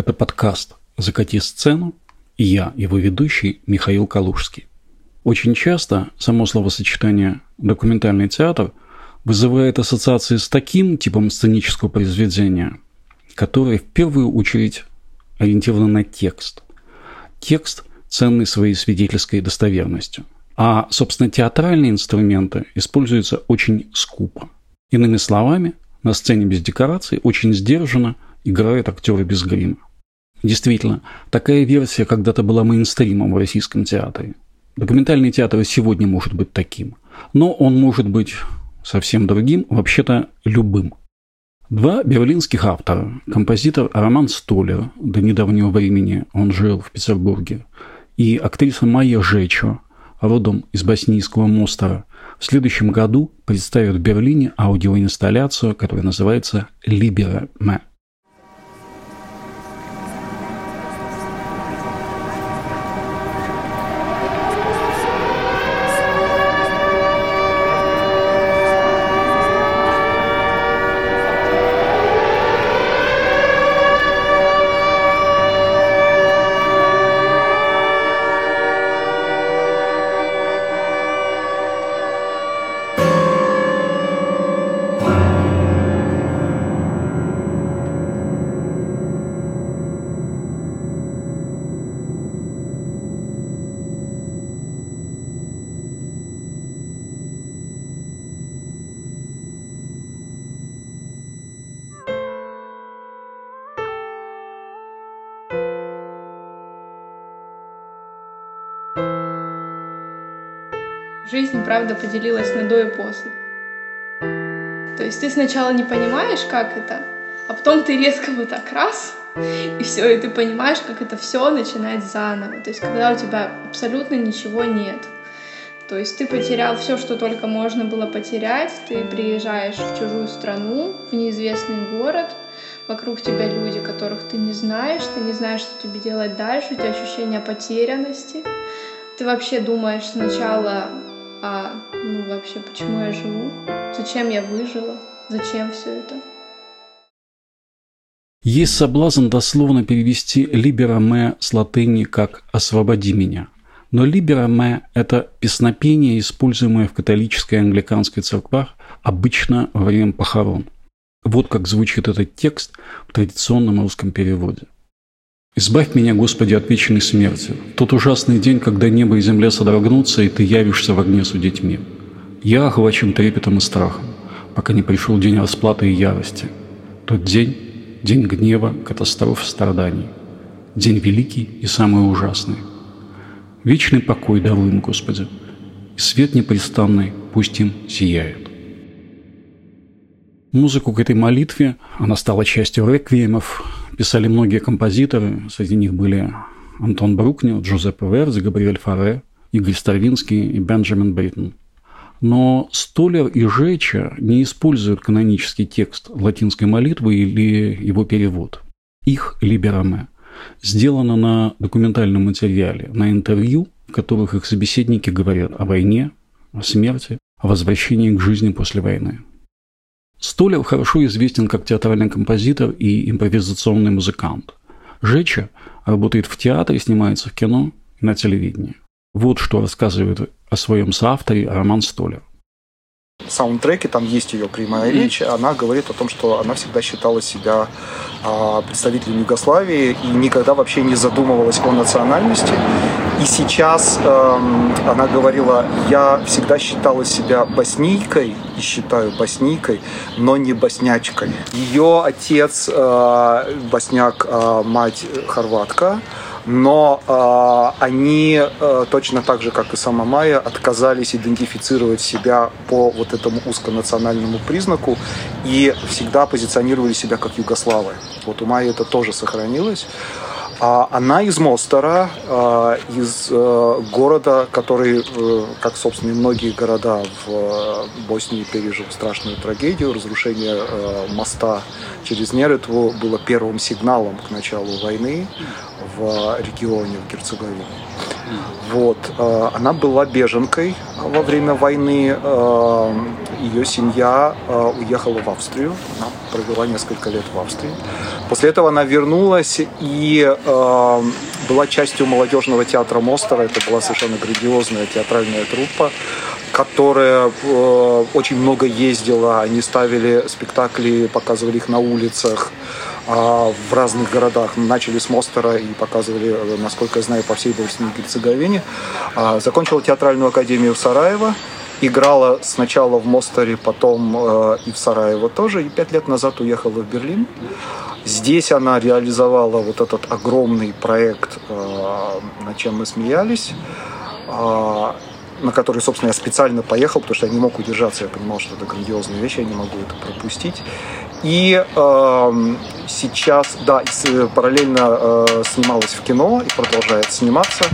Это подкаст «Закати сцену» и я, его ведущий Михаил Калужский. Очень часто само словосочетание «документальный театр» вызывает ассоциации с таким типом сценического произведения, которое в первую очередь ориентировано на текст. Текст ценный своей свидетельской достоверностью. А, собственно, театральные инструменты используются очень скупо. Иными словами, на сцене без декораций очень сдержанно играют актеры без грима. Действительно, такая версия когда-то была мейнстримом в российском театре. Документальный театр сегодня может быть таким, но он может быть совсем другим, вообще-то любым. Два берлинских автора, композитор Роман Столер, до недавнего времени он жил в Петербурге, и актриса Майя Жечо, родом из боснийского Мостера, в следующем году представят в Берлине аудиоинсталляцию, которая называется «Libera Me». Правда, поделилась на до и после. То есть ты сначала не понимаешь, как это, а потом ты резко вот так раз, и все, и ты понимаешь, как это все начинать заново. То есть когда у тебя абсолютно ничего нет. То есть ты потерял все, что только можно было потерять, ты приезжаешь в чужую страну, в неизвестный город, вокруг тебя люди, которых ты не знаешь, ты не знаешь, что тебе делать дальше, у тебя ощущение потерянности. Ты вообще думаешь сначала а ну вообще почему я живу, зачем я выжила, зачем все это. Есть соблазн дословно перевести «libera me» с латыни как «освободи меня». Но «libera me» – это песнопение, используемое в католической и англиканской церквах обычно во время похорон. Вот как звучит этот текст в традиционном русском переводе – Избавь меня, Господи, от вечной смерти, тот ужасный день, когда небо и земля содрогнутся, и Ты явишься в огне судить мир. Я охвачен трепетом и страхом, пока не пришел день расплаты и ярости. Тот день – день гнева, катастроф, страданий. День великий и самый ужасный. Вечный покой даруй им, Господи, и свет непрестанный пусть им сияет. Музыку к этой молитве, она стала частью реквиемов, писали многие композиторы, среди них были Антон Брукнер, Джузеппе Верди, Габриэль Фаре, Игорь Стравинский и Бенджамин Бриттон. Но Столер и Жеча не используют канонический текст латинской молитвы или его перевод. Их «Либераме» сделано на документальном материале, на интервью, в которых их собеседники говорят о войне, о смерти, о возвращении к жизни после войны. Столев хорошо известен как театральный композитор и импровизационный музыкант. Жеча работает в театре, снимается в кино и на телевидении. Вот что рассказывает о своем соавторе Роман Столер саундтреке, там есть ее прямая речь, она говорит о том, что она всегда считала себя а, представителем Югославии и никогда вообще не задумывалась о национальности. И сейчас эм, она говорила, я всегда считала себя боснийкой и считаю боснийкой, но не боснячкой. Ее отец э, босняк, э, мать хорватка но э, они э, точно так же, как и сама Майя, отказались идентифицировать себя по вот этому узконациональному признаку и всегда позиционировали себя как югославы. Вот у Майи это тоже сохранилось. А она из Мостера, а, из э, города, который, э, как, собственно, и многие города в э, Боснии пережил страшную трагедию. Разрушение моста через Неретву было первым сигналом к началу войны в регионе, в Герцеговине. Вот. Э, она была беженкой во время войны. Э, Ее семья э, уехала в Австрию. Она провела несколько лет в Австрии. После этого она вернулась и была частью молодежного театра Мостера. Это была совершенно грандиозная театральная труппа которая очень много ездила. Они ставили спектакли, показывали их на улицах. А в разных городах. Начали с Мостера и показывали, насколько я знаю, по всей Боснии и Герцеговине. А, закончила театральную академию в Сараево. Играла сначала в Мостере, потом э, и в Сараево тоже. И пять лет назад уехала в Берлин. Здесь она реализовала вот этот огромный проект, э, над чем мы смеялись а, на который, собственно, я специально поехал, потому что я не мог удержаться, я понимал, что это грандиозная вещь, я не могу это пропустить. И э, сейчас, да, параллельно э, снималась в кино и продолжает сниматься.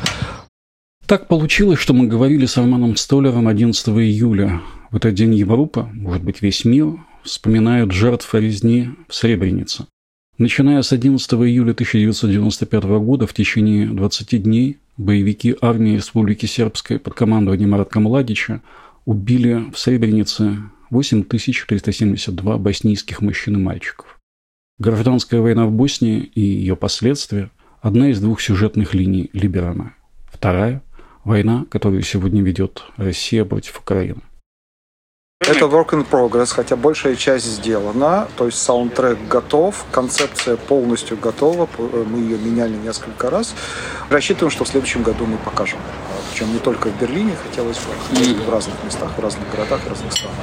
Так получилось, что мы говорили с Романом Столером 11 июля. В этот день Европа, может быть, весь мир, вспоминают жертв резни в Сребренице. Начиная с 11 июля 1995 года в течение 20 дней боевики армии Республики Сербской под командованием Маратка Младича убили в Сребренице 8372 боснийских мужчин и мальчиков. Гражданская война в Боснии и ее последствия – одна из двух сюжетных линий Либерана. Вторая – война, которую сегодня ведет Россия против Украины. Это work in progress, хотя большая часть сделана, то есть саундтрек готов, концепция полностью готова, мы ее меняли несколько раз. Рассчитываем, что в следующем году мы покажем. Причем не только в Берлине, хотелось бы, в разных местах, в разных городах, в разных странах.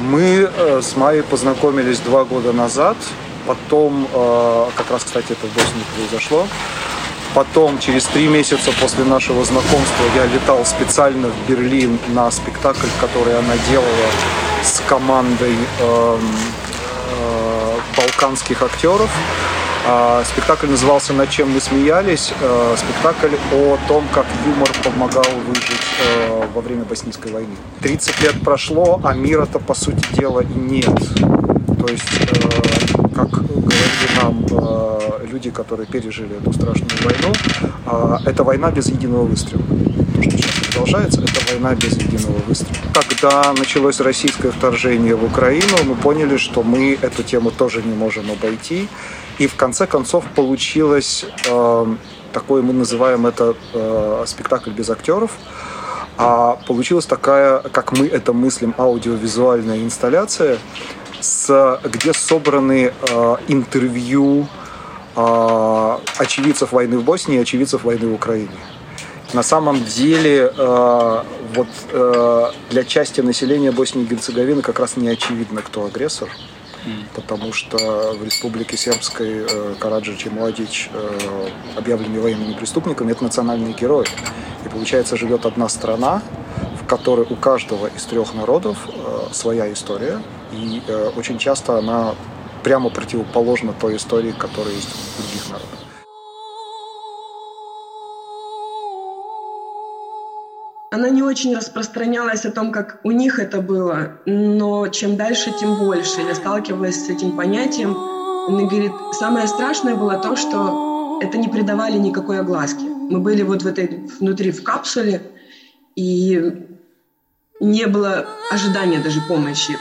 Мы э, с Майей познакомились два года назад, потом, э, как раз, кстати, это в Боснии произошло, Потом, через три месяца после нашего знакомства, я летал специально в Берлин на спектакль, который она делала с командой э, э, балканских актеров. Э, спектакль назывался «Над чем мы смеялись». Э, спектакль о том, как юмор помогал выжить э, во время Боснийской войны. 30 лет прошло, а мира-то, по сути дела, нет. То есть, как говорили нам люди, которые пережили эту страшную войну, это война без единого выстрела. То, что сейчас продолжается, это война без единого выстрела. Когда началось российское вторжение в Украину, мы поняли, что мы эту тему тоже не можем обойти. И в конце концов получилось э, такое, мы называем это э, спектакль без актеров. А получилась такая, как мы это мыслим, аудиовизуальная инсталляция, с, где собраны э, интервью э, очевидцев войны в Боснии и очевидцев войны в Украине. На самом деле, э, вот э, для части населения Боснии и Герцеговины как раз не очевидно, кто агрессор, mm. потому что в Республике Сербской э, Караджич и Младич э, объявлены военными преступниками, это национальные герои. И получается, живет одна страна, в которой у каждого из трех народов э, своя история, и э, очень часто она прямо противоположна той истории, которая есть у других народов. Она не очень распространялась о том, как у них это было, но чем дальше, тем больше. Я сталкивалась с этим понятием. Она говорит, самое страшное было то, что это не придавали никакой огласки. Мы были вот в этой внутри в капсуле, и не было ожидания даже помощи.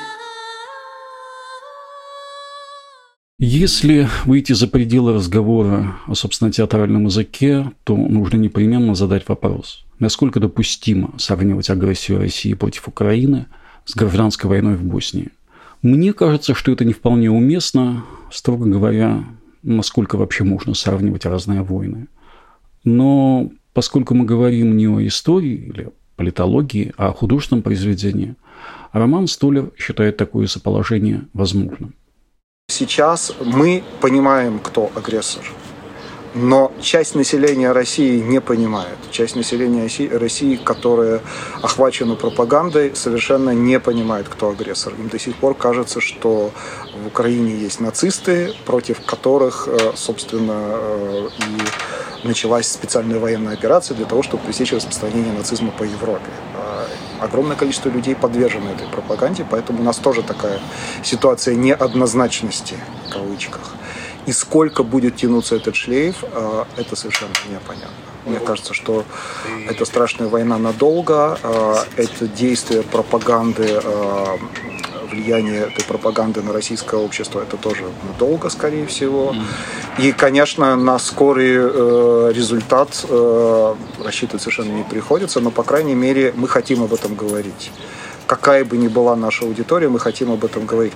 Если выйти за пределы разговора о, собственно, театральном языке, то нужно непременно задать вопрос, насколько допустимо сравнивать агрессию России против Украины с гражданской войной в Боснии. Мне кажется, что это не вполне уместно, строго говоря, насколько вообще можно сравнивать разные войны. Но поскольку мы говорим не о истории или политологии, а о художественном произведении, Роман Столер считает такое соположение возможным. Сейчас мы понимаем, кто агрессор. Но часть населения России не понимает. Часть населения России, которая охвачена пропагандой, совершенно не понимает, кто агрессор. Им до сих пор кажется, что в Украине есть нацисты, против которых, э, собственно, э, и началась специальная военная операция для того, чтобы пресечь распространение нацизма по Европе огромное количество людей подвержено этой пропаганде, поэтому у нас тоже такая ситуация неоднозначности, в кавычках. И сколько будет тянуться этот шлейф, э, это совершенно непонятно. Мне кажется, что это страшная война надолго, это действие пропаганды влияние этой пропаганды на российское общество это тоже надолго, скорее всего. И, конечно, на скорый э, результат э, рассчитывать совершенно не приходится, но, по крайней мере, мы хотим об этом говорить. Какая бы ни была наша аудитория, мы хотим об этом говорить.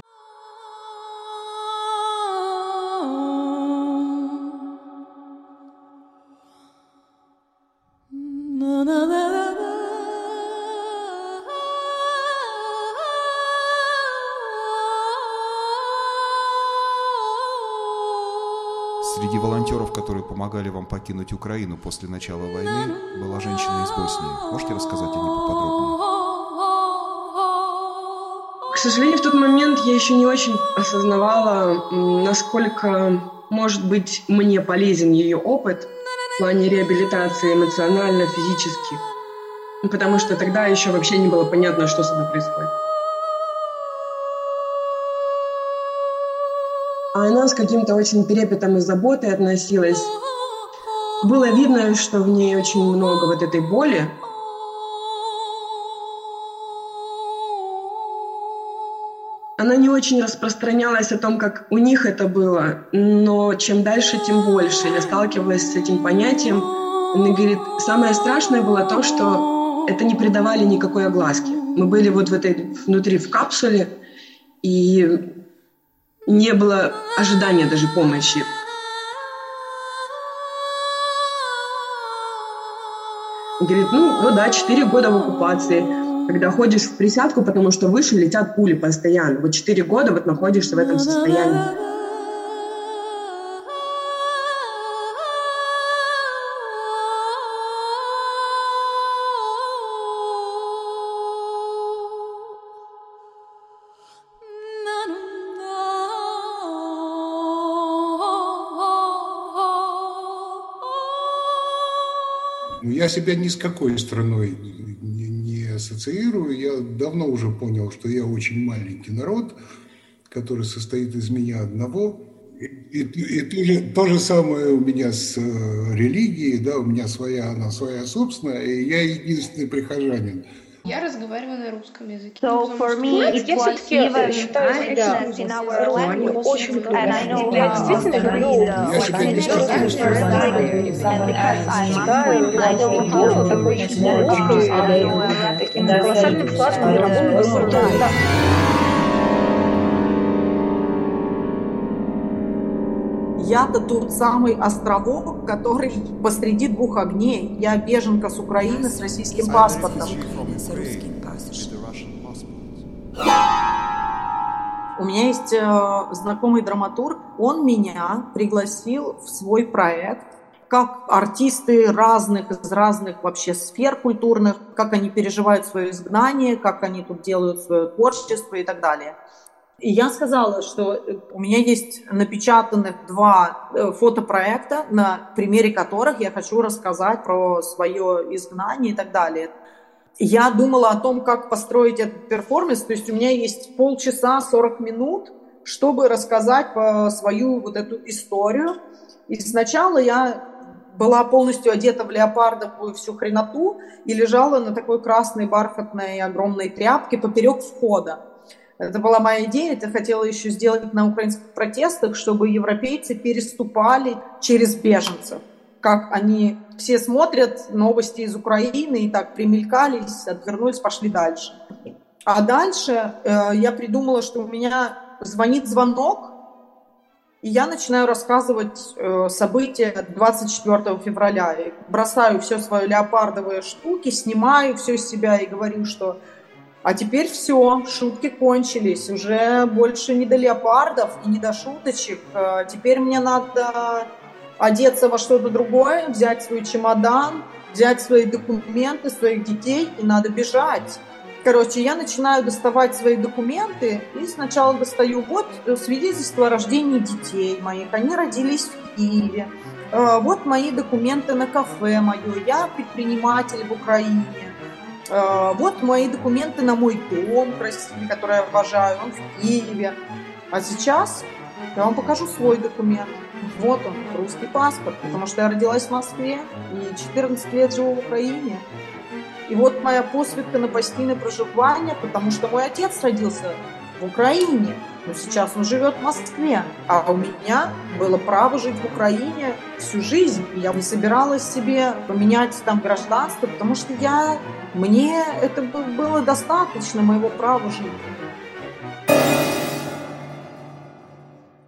Среди волонтеров, которые помогали вам покинуть Украину после начала войны, была женщина из Боснии. Можете рассказать о ней поподробнее? К сожалению, в тот момент я еще не очень осознавала, насколько может быть мне полезен ее опыт в плане реабилитации эмоционально, физически. Потому что тогда еще вообще не было понятно, что с ней происходит. Она с каким-то очень трепетом и заботой относилась. Было видно, что в ней очень много вот этой боли. Она не очень распространялась о том, как у них это было, но чем дальше, тем больше. Я сталкивалась с этим понятием. Она говорит, самое страшное было то, что это не придавали никакой огласки. Мы были вот в этой внутри в капсуле, и не было ожидания даже помощи. Говорит, ну вот да, 4 года в оккупации, когда ходишь в присядку, потому что выше летят пули постоянно. Вот 4 года вот находишься в этом состоянии. Я себя ни с какой страной не, не ассоциирую. Я давно уже понял, что я очень маленький народ, который состоит из меня одного. И, и, и то, то же самое у меня с э, религией, да, у меня своя, она своя собственная, и я единственный прихожанин. Я разговариваю на русском языке. So for me it was even different in our language, and I know how to read and because I'm I don't know the British language, I know Arabic and Я-то тот самый островок, который посреди двух огней. Я беженка с Украины с российским паспортом. У меня есть э, знакомый драматург, он меня пригласил в свой проект, как артисты разных, из разных вообще сфер культурных, как они переживают свое изгнание, как они тут делают свое творчество и так далее. И я сказала, что у меня есть напечатанных два э, фотопроекта, на примере которых я хочу рассказать про свое изгнание и так далее. Я думала о том, как построить этот перформанс, то есть у меня есть полчаса, 40 минут, чтобы рассказать свою вот эту историю. И сначала я была полностью одета в леопардовую всю хреноту и лежала на такой красной бархатной огромной тряпке поперек входа. Это была моя идея. Я хотела еще сделать на украинских протестах, чтобы европейцы переступали через беженцев. Как они все смотрят новости из Украины и так примелькались, отвернулись, пошли дальше. А дальше э, я придумала, что у меня звонит звонок, и я начинаю рассказывать э, события 24 февраля. И бросаю все свои леопардовые штуки, снимаю все с себя и говорю, что а теперь все, шутки кончились. Уже больше не до леопардов и не до шуточек. Э, теперь мне надо одеться во что-то другое, взять свой чемодан, взять свои документы, своих детей, и надо бежать. Короче, я начинаю доставать свои документы, и сначала достаю вот свидетельство о рождении детей моих. Они родились в Киеве. Э, вот мои документы на кафе мое. Я предприниматель в Украине. Э, вот мои документы на мой дом красивый, который я обожаю, он в Киеве. А сейчас Я вам покажу свой документ. Вот он, русский паспорт, потому что я родилась в Москве и 14 лет живу в Украине. И вот моя посвідка на постійне проживание, потому что мой отец родился в Украине, но сейчас он живет в Москве. А у меня было право жить в Украине всю жизнь. И я не собиралась себе поменять там гражданство, потому что я, мне это было достаточно моего права жить.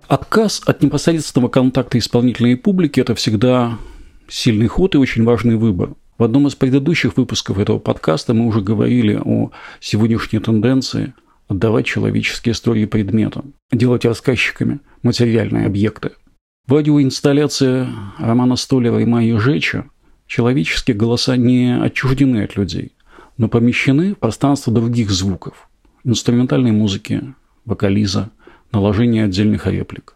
Отказ от непосредственного контакта исполнительной публики – это всегда сильный ход и очень важный выбор. В одном из предыдущих выпусков этого подкаста мы уже говорили о сегодняшней тенденции отдавать человеческие истории предметам, делать рассказчиками материальные объекты. В аудиоинсталляции романа Столера и Майи Жеча человеческие голоса не отчуждены от людей, но помещены в пространство других звуков, инструментальной музыки, вокализа, наложения отдельных реплик.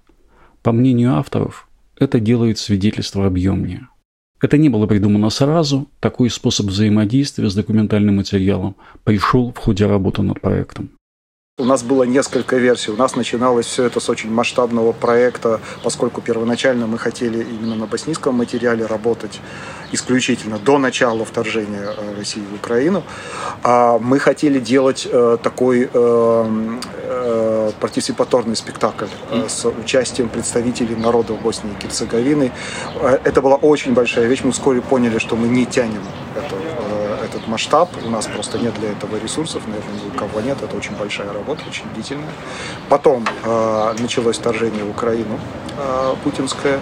По мнению авторов, это делает свидетельство объемнее – это не было придумано сразу, такой способ взаимодействия с документальным материалом пришел в ходе работы над проектом. У нас было несколько версий. У нас начиналось все это с очень масштабного проекта, поскольку первоначально мы хотели именно на боснийском материале работать исключительно до начала вторжения э, России в Украину. А мы хотели делать э, такой э, партисипаторный спектакль с участием представителей народов Боснии и Герцеговины. Это была очень большая вещь. Мы вскоре поняли, что мы не тянем это этот масштаб. У нас просто нет для этого ресурсов, наверное, ни у кого нет. Это очень большая работа, очень длительная. Потом э, началось вторжение в Украину э, путинское.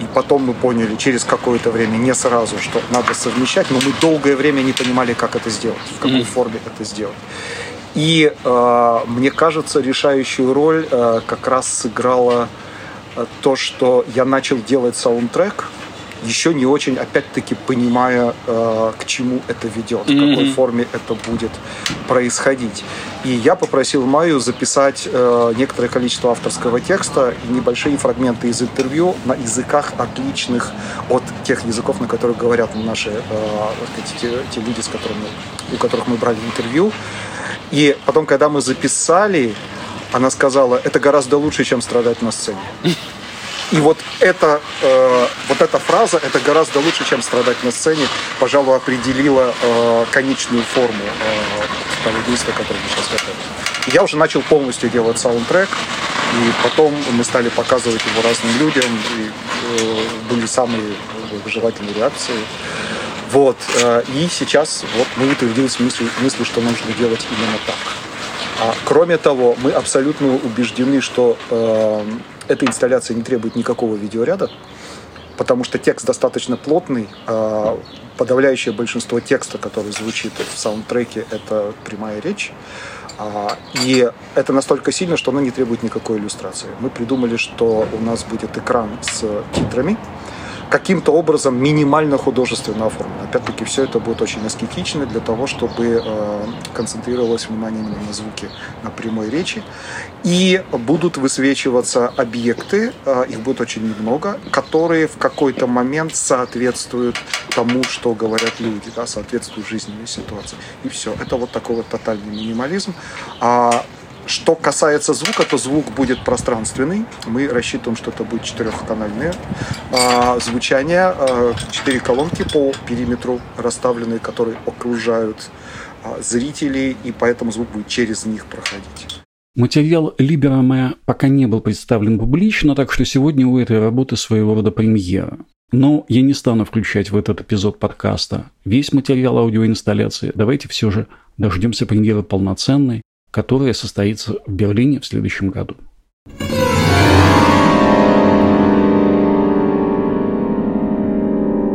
И потом мы поняли через какое-то время, не сразу, что надо совмещать, но мы долгое время не понимали, как это сделать, в какой mm-hmm. форме это сделать. И э, мне кажется, решающую роль э, как раз сыграло э, то, что я начал делать саундтрек еще не очень, опять-таки, понимая, э, к чему это ведет, mm-hmm. в какой форме это будет происходить. И я попросил Майю записать э, некоторое количество авторского текста и небольшие фрагменты из интервью на языках отличных от тех языков, на которых говорят наши э, сказать, те, те люди, с которыми, у которых мы брали интервью. И потом, когда мы записали, она сказала, это гораздо лучше, чем страдать на сцене. И вот эта, э, вот эта фраза, это гораздо лучше, чем страдать на сцене, пожалуй, определила э, конечную форму э, того действия, которое мы сейчас готовим. Я уже начал полностью делать саундтрек, и потом мы стали показывать его разным людям, и э, были самые желательные реакции. Вот. Э, и сейчас вот мы утвердились мыслью, мыслью, что нужно делать именно так. А, кроме того, мы абсолютно убеждены, что э, эта инсталляция не требует никакого видеоряда, потому что текст достаточно плотный. А подавляющее большинство текста, который звучит в саундтреке, это прямая речь. А, и это настолько сильно, что оно не требует никакой иллюстрации. Мы придумали, что у нас будет экран с титрами, каким-то образом минимально художественно оформлено. Опять-таки, все это будет очень аскетично для того, чтобы э, концентрировалось внимание именно на звуке, на прямой речи. И будут высвечиваться объекты, э, их будет очень немного, которые в какой-то момент соответствуют тому, что говорят люди, да, соответствуют жизненной ситуации. И все. Это вот такой вот тотальный минимализм. А что касается звука, то звук будет пространственный. Мы рассчитываем, что это будет четырехканальное а, звучание. А, четыре колонки по периметру расставленные, которые окружают а, зрителей, и поэтому звук будет через них проходить. Материал Либераме пока не был представлен публично, так что сегодня у этой работы своего рода премьера. Но я не стану включать в этот эпизод подкаста весь материал аудиоинсталляции. Давайте все же дождемся премьеры полноценной, которая состоится в Берлине в следующем году.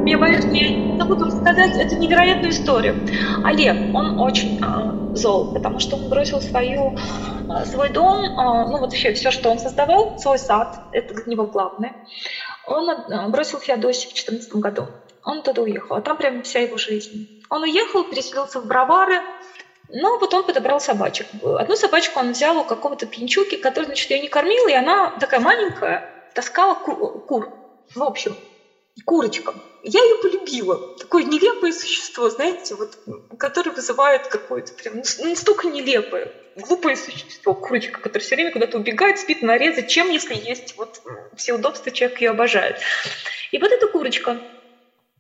Я боюсь, я не забуду рассказать эту невероятную историю. Олег, он очень э, зол, потому что он бросил свою, э, свой дом, э, ну вот вообще все, что он создавал, свой сад, это для него главное. Он э, бросил Феодосию в 2014 году. Он туда уехал, а там прям вся его жизнь. Он уехал, переселился в Бровары, но вот он подобрал собачек. Одну собачку он взял у какого-то пьянчуки, который, значит, ее не кормил, и она такая маленькая, таскала кур, кур в общем. курочка. Я ее полюбила. Такое нелепое существо, знаете, вот, которое вызывает какое-то прям настолько нелепое, глупое существо, курочка, которая все время куда-то убегает, спит на норе. Зачем, если есть вот все удобства, человек ее обожает. И вот эта курочка,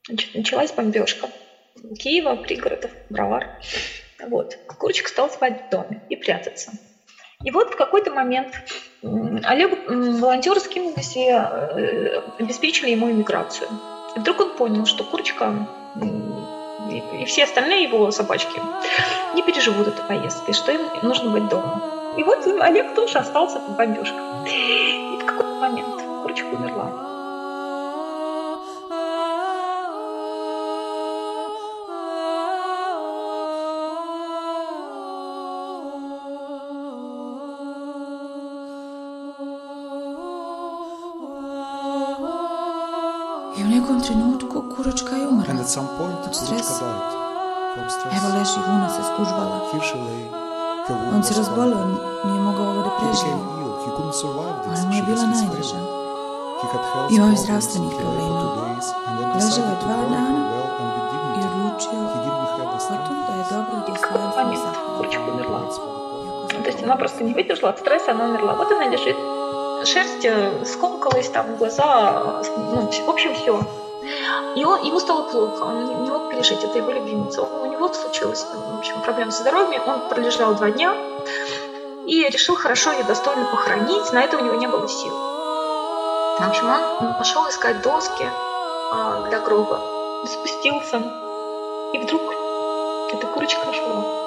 значит, началась бомбежка Киева, пригородов, Бровар. Вот. Курочка стала спать в доме и прятаться. И вот в какой-то момент Олег волонтеры скинулись и э, обеспечили ему иммиграцию. И вдруг он понял, что курочка и все остальные его собачки не переживут эту поездку, и что им нужно быть дома. И вот Олег тоже остался под бомбежкой. И в какой-то момент курочка умерла. Then Ležao decided je to dva go with I dignity. odlučio He didn't have the o strength tom da je dobro da И svoje момент zahvala. курочка умерла. То есть она просто не выдержала от стресса, она умерла. Вот она лежит. Шерсть э, скомкалась, там глаза, э, ну, в общем, все. И он, ему стало плохо, он не, мог пережить, это его любимица. У него случилась, в общем, проблема со здоровьем, он пролежал два дня и решил хорошо ее достойно похоронить, на это у него не было сил. В общем, он пошел искать доски а, для гроба, спустился, и вдруг эта курочка ожила.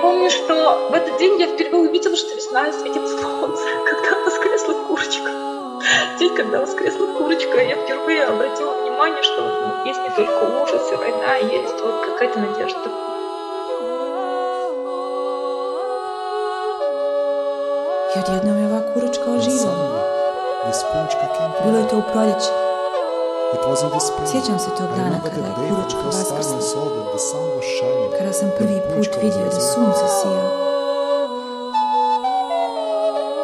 Помню, что в этот день я впервые увидела, что весна светит солнце, когда воскресла курочка. День, когда воскресла курочка, я впервые обратила внимание, что ну, есть не только ужас и война, есть вот какая-то надежда. I odjednom je ova kuročka And oživjela. Bilo je to u proljeće. Sjećam se tog dana kada je day for sam prvi put vidio da sunce sija.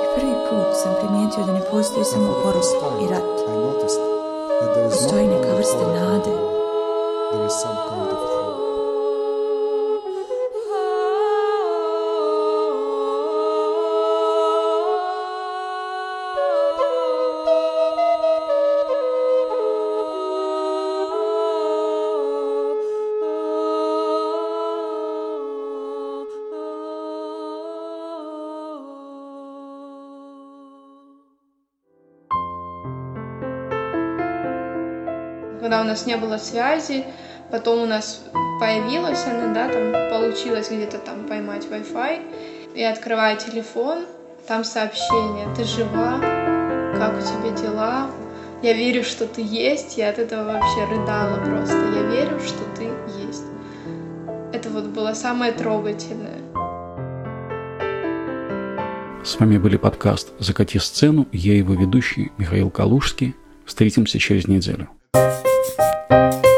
I prvi put sam primijetio da ne postoji samo porost i rat. Postoji neka vrsta nade. Postoji neka vrsta nade. Нас не было связи, потом у нас появилась она, да, там получилось где-то там поймать Wi-Fi. Я открываю телефон, там сообщение, ты жива, как у тебя дела, я верю, что ты есть, я от этого вообще рыдала просто, я верю, что ты есть. Это вот было самое трогательное. С вами были подкаст «Закати сцену». Я его ведущий Михаил Калужский. Встретимся через неделю. Bye.